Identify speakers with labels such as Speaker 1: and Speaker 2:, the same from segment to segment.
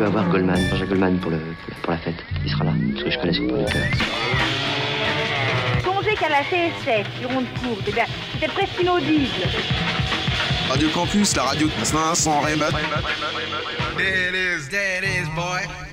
Speaker 1: peux avoir Goldman, Jean Goldman pour, le, pour la fête. Il sera là, parce que je connais son producteur.
Speaker 2: Songez qu'à la CSF, du rond de courbe, eh c'était presque inaudible.
Speaker 3: Radio Campus, la radio sans, sans rien battre.
Speaker 4: There it is, there it is, boy.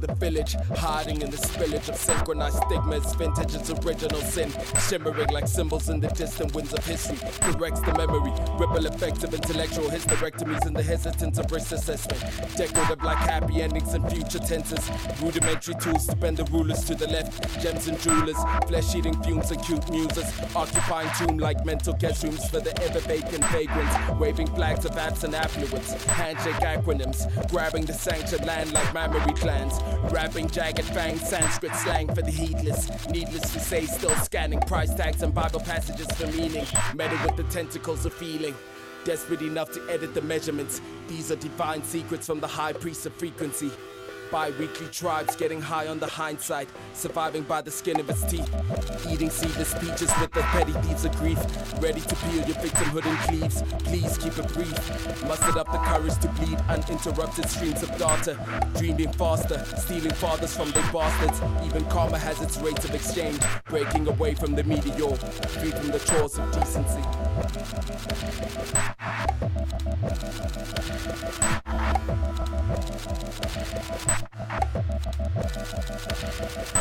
Speaker 5: The village, hiding in the spillage of synchronized stigmas. Vintage is original sin, shimmering like symbols in the distant winds of history. Corrects the memory, ripple effects of intellectual hysterectomies and the hesitance of risk assessment. Decorative like happy endings and future tenses. Rudimentary tools to bend the rulers to the left. Gems and jewelers, flesh eating fumes and cute muses. Occupying tomb like mental guest rooms for the ever vacant vagrants. Waving flags of absent affluence. Handshake acronyms, grabbing the sanctioned land like mammary clans. Rapping jagged fang Sanskrit slang for the heedless. Needless to say, still scanning price tags and Bible passages for meaning. Meted with the tentacles of feeling. Desperate enough to edit the measurements. These are divine secrets from the high priest of frequency. Bi-weekly tribes getting high on the hindsight Surviving by the skin of its teeth. Eating seedless peaches with the petty thieves of grief. Ready to peel your victimhood in cleaves. Please keep it brief. Mustered up the courage to bleed Uninterrupted streams of data. Dreaming faster Stealing fathers from their bastards. Even karma has its rates of exchange Breaking away from the meteor. Free from the chores of decency.
Speaker 6: Thank you.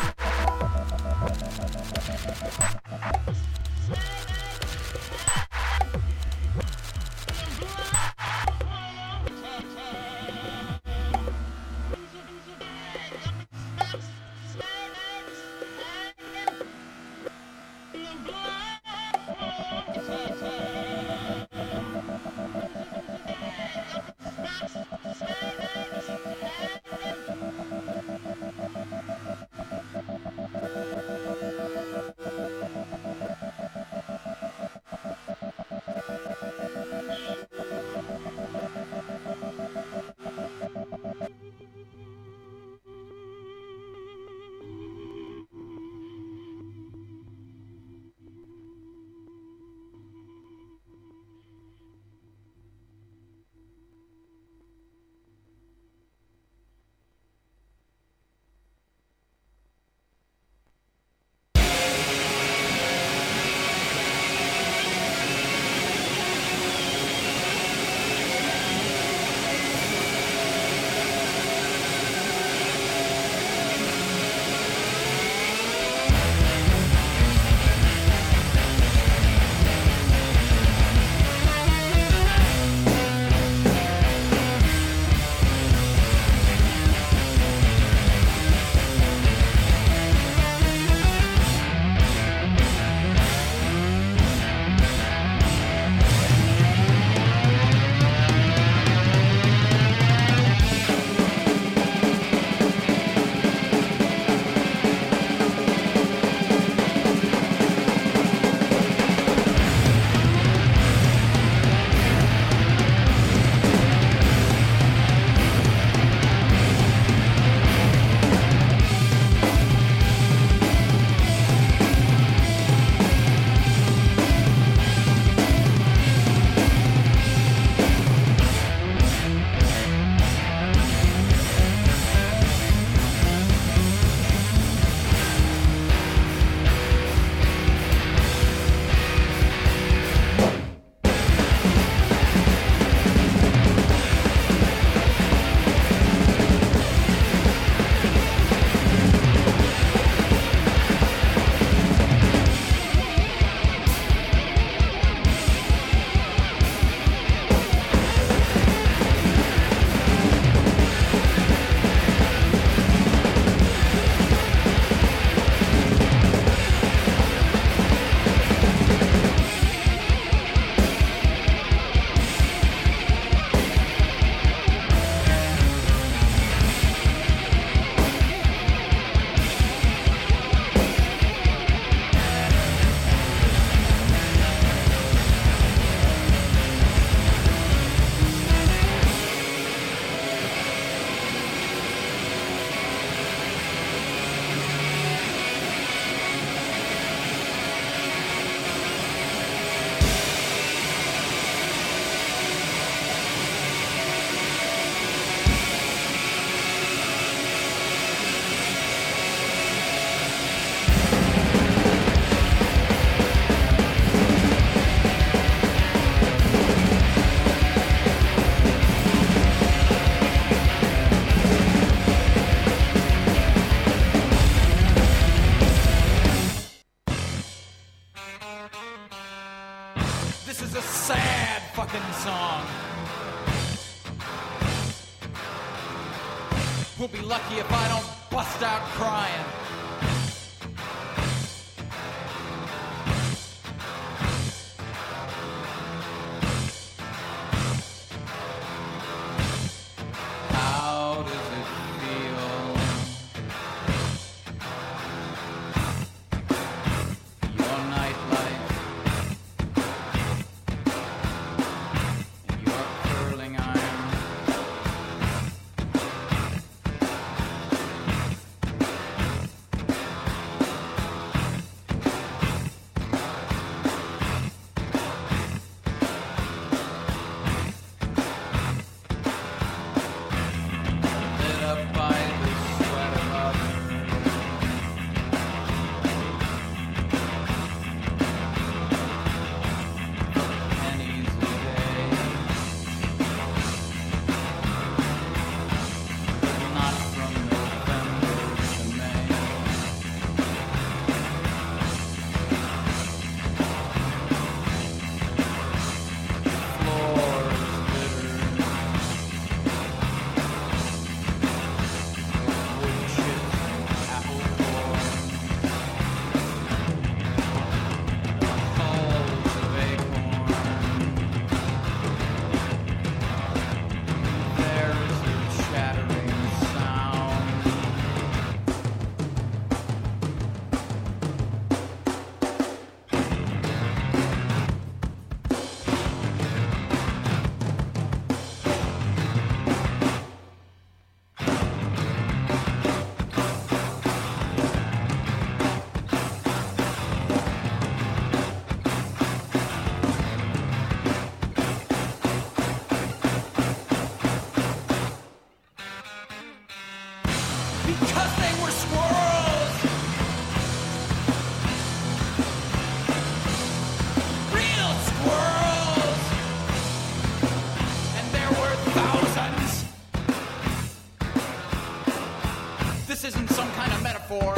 Speaker 6: for.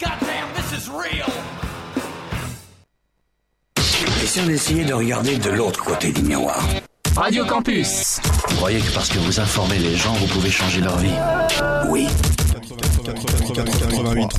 Speaker 6: Goddamn, this. Et si
Speaker 7: on essayait de regarder de l'autre côté du miroir
Speaker 8: Radio Campus
Speaker 7: Vous croyez que parce que vous informez les gens, vous pouvez changer leur vie? Oui.
Speaker 3: 88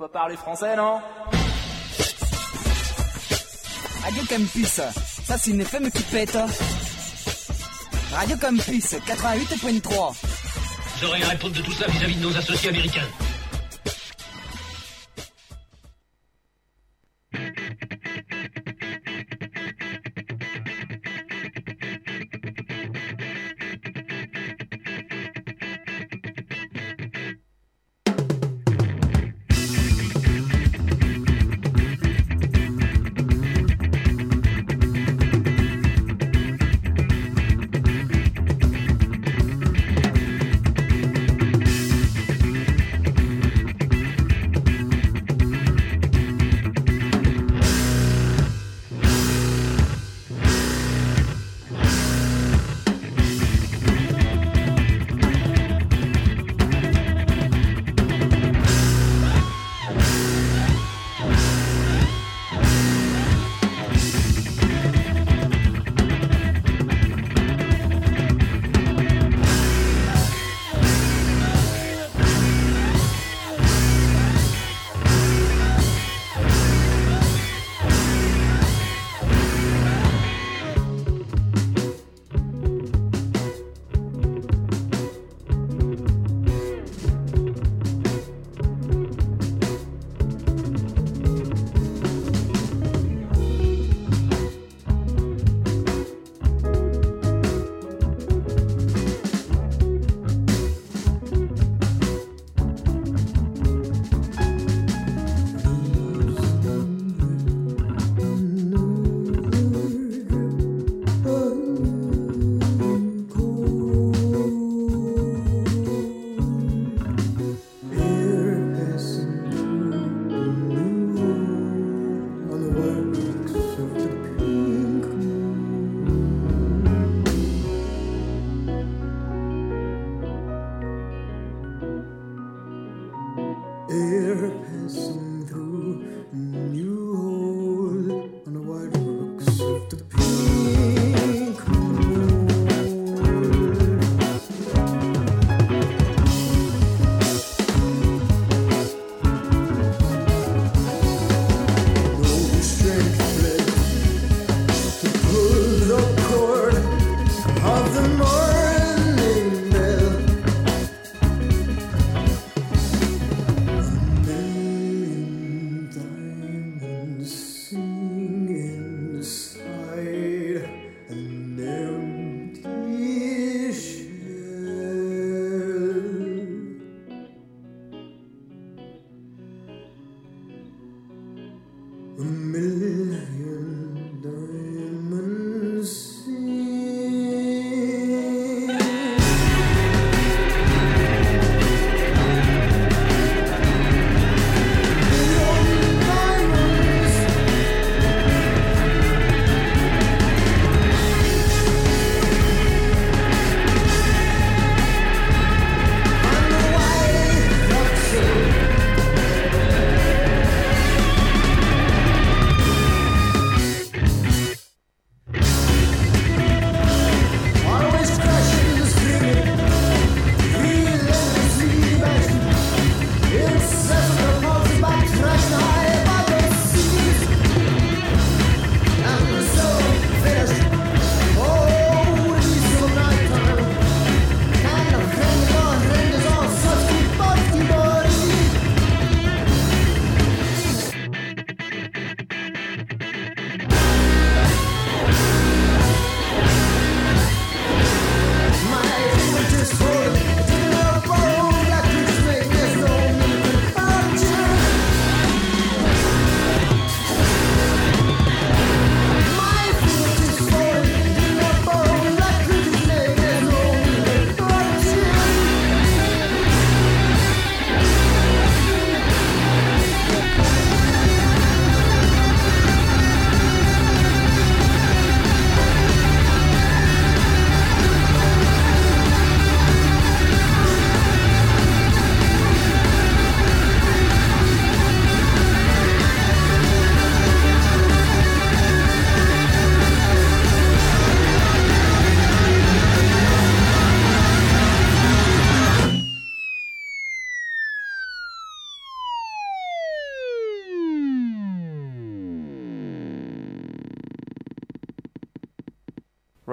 Speaker 9: pas parler français, non
Speaker 10: Radio Campus, ça c'est une FM qui pète. Radio Campus 88.3.
Speaker 11: Vous aurez à répondre de tout ça vis-à-vis de nos associés américains.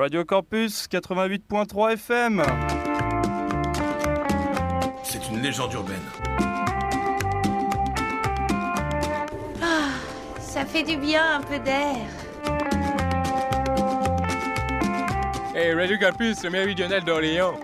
Speaker 12: Radio Campus 88.3 FM.
Speaker 4: C'est une légende urbaine.
Speaker 13: Ah, ça fait du bien un peu d'air.
Speaker 9: Hey, Radio Campus, le méridional d'Orléans.